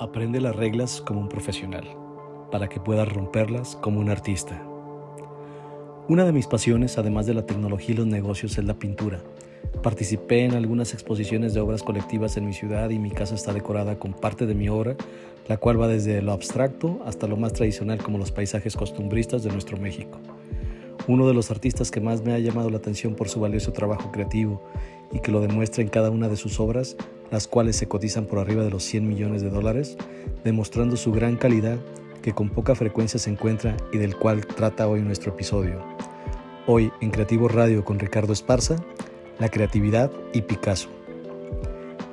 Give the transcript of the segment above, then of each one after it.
Aprende las reglas como un profesional, para que puedas romperlas como un artista. Una de mis pasiones, además de la tecnología y los negocios, es la pintura. Participé en algunas exposiciones de obras colectivas en mi ciudad y mi casa está decorada con parte de mi obra, la cual va desde lo abstracto hasta lo más tradicional como los paisajes costumbristas de nuestro México. Uno de los artistas que más me ha llamado la atención por su valioso trabajo creativo y que lo demuestra en cada una de sus obras las cuales se cotizan por arriba de los 100 millones de dólares, demostrando su gran calidad que con poca frecuencia se encuentra y del cual trata hoy nuestro episodio. Hoy en Creativo Radio con Ricardo Esparza, la creatividad y Picasso.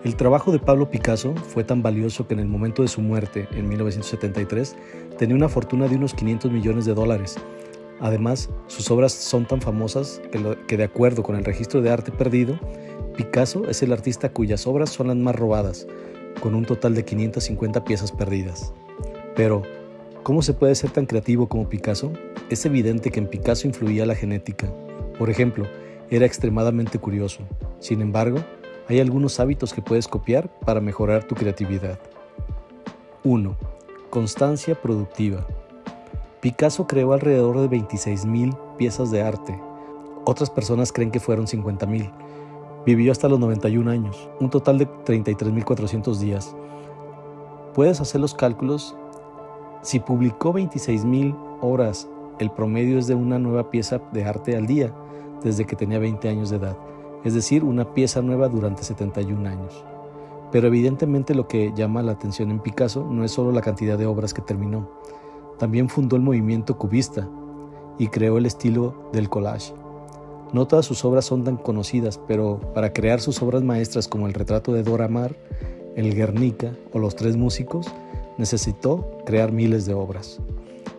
El trabajo de Pablo Picasso fue tan valioso que en el momento de su muerte, en 1973, tenía una fortuna de unos 500 millones de dólares. Además, sus obras son tan famosas que, que de acuerdo con el registro de arte perdido, Picasso es el artista cuyas obras son las más robadas, con un total de 550 piezas perdidas. Pero, ¿cómo se puede ser tan creativo como Picasso? Es evidente que en Picasso influía la genética. Por ejemplo, era extremadamente curioso. Sin embargo, hay algunos hábitos que puedes copiar para mejorar tu creatividad. 1. Constancia productiva. Picasso creó alrededor de 26.000 piezas de arte. Otras personas creen que fueron 50.000 Vivió hasta los 91 años, un total de 33.400 días. Puedes hacer los cálculos. Si publicó 26.000 horas, el promedio es de una nueva pieza de arte al día desde que tenía 20 años de edad, es decir, una pieza nueva durante 71 años. Pero evidentemente lo que llama la atención en Picasso no es solo la cantidad de obras que terminó, también fundó el movimiento cubista y creó el estilo del collage. No todas sus obras son tan conocidas, pero para crear sus obras maestras como el retrato de Dora Maar, el Guernica o los tres músicos, necesitó crear miles de obras.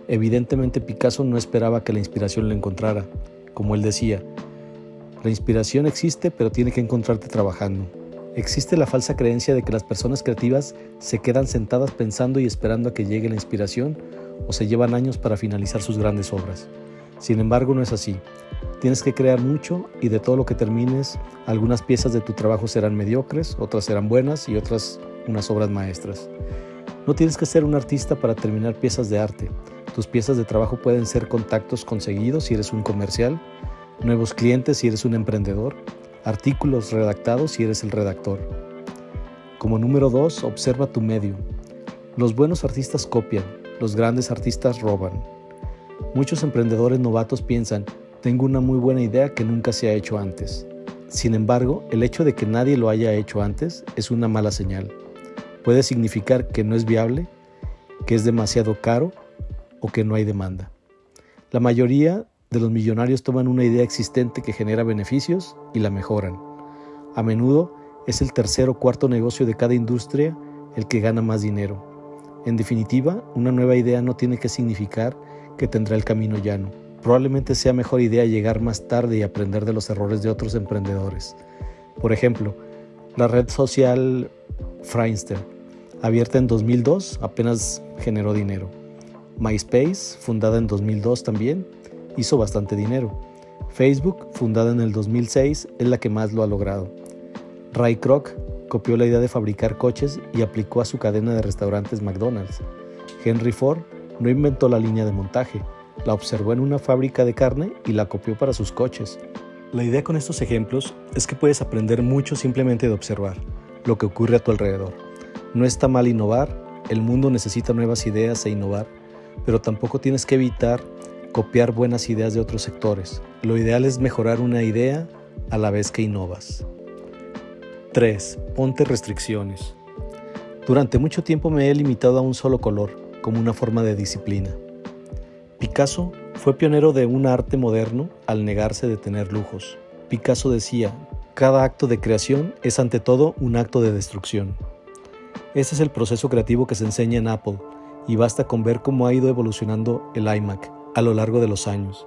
Evidentemente Picasso no esperaba que la inspiración lo encontrara. Como él decía, la inspiración existe pero tiene que encontrarte trabajando. Existe la falsa creencia de que las personas creativas se quedan sentadas pensando y esperando a que llegue la inspiración o se llevan años para finalizar sus grandes obras. Sin embargo, no es así. Tienes que crear mucho y de todo lo que termines, algunas piezas de tu trabajo serán mediocres, otras serán buenas y otras unas obras maestras. No tienes que ser un artista para terminar piezas de arte. Tus piezas de trabajo pueden ser contactos conseguidos si eres un comercial, nuevos clientes si eres un emprendedor, artículos redactados si eres el redactor. Como número dos, observa tu medio. Los buenos artistas copian, los grandes artistas roban. Muchos emprendedores novatos piensan, tengo una muy buena idea que nunca se ha hecho antes. Sin embargo, el hecho de que nadie lo haya hecho antes es una mala señal. Puede significar que no es viable, que es demasiado caro o que no hay demanda. La mayoría de los millonarios toman una idea existente que genera beneficios y la mejoran. A menudo es el tercer o cuarto negocio de cada industria el que gana más dinero. En definitiva, una nueva idea no tiene que significar que tendrá el camino llano probablemente sea mejor idea llegar más tarde y aprender de los errores de otros emprendedores. Por ejemplo, la red social Friendster, abierta en 2002, apenas generó dinero. MySpace, fundada en 2002 también, hizo bastante dinero. Facebook, fundada en el 2006, es la que más lo ha logrado. Ray Kroc copió la idea de fabricar coches y aplicó a su cadena de restaurantes McDonald's. Henry Ford no inventó la línea de montaje, la observó en una fábrica de carne y la copió para sus coches. La idea con estos ejemplos es que puedes aprender mucho simplemente de observar lo que ocurre a tu alrededor. No está mal innovar, el mundo necesita nuevas ideas e innovar, pero tampoco tienes que evitar copiar buenas ideas de otros sectores. Lo ideal es mejorar una idea a la vez que innovas. 3. Ponte restricciones. Durante mucho tiempo me he limitado a un solo color, como una forma de disciplina. Picasso fue pionero de un arte moderno al negarse de tener lujos. Picasso decía, cada acto de creación es ante todo un acto de destrucción. Ese es el proceso creativo que se enseña en Apple y basta con ver cómo ha ido evolucionando el iMac a lo largo de los años.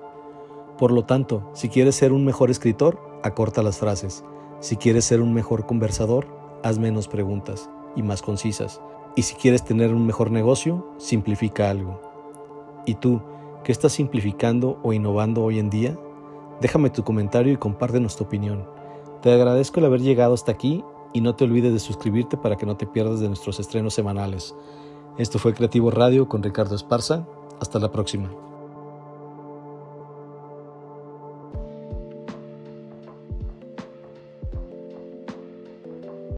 Por lo tanto, si quieres ser un mejor escritor, acorta las frases. Si quieres ser un mejor conversador, haz menos preguntas y más concisas. Y si quieres tener un mejor negocio, simplifica algo. ¿Y tú, ¿Qué estás simplificando o innovando hoy en día? Déjame tu comentario y compártenos tu opinión. Te agradezco el haber llegado hasta aquí y no te olvides de suscribirte para que no te pierdas de nuestros estrenos semanales. Esto fue Creativo Radio con Ricardo Esparza. Hasta la próxima.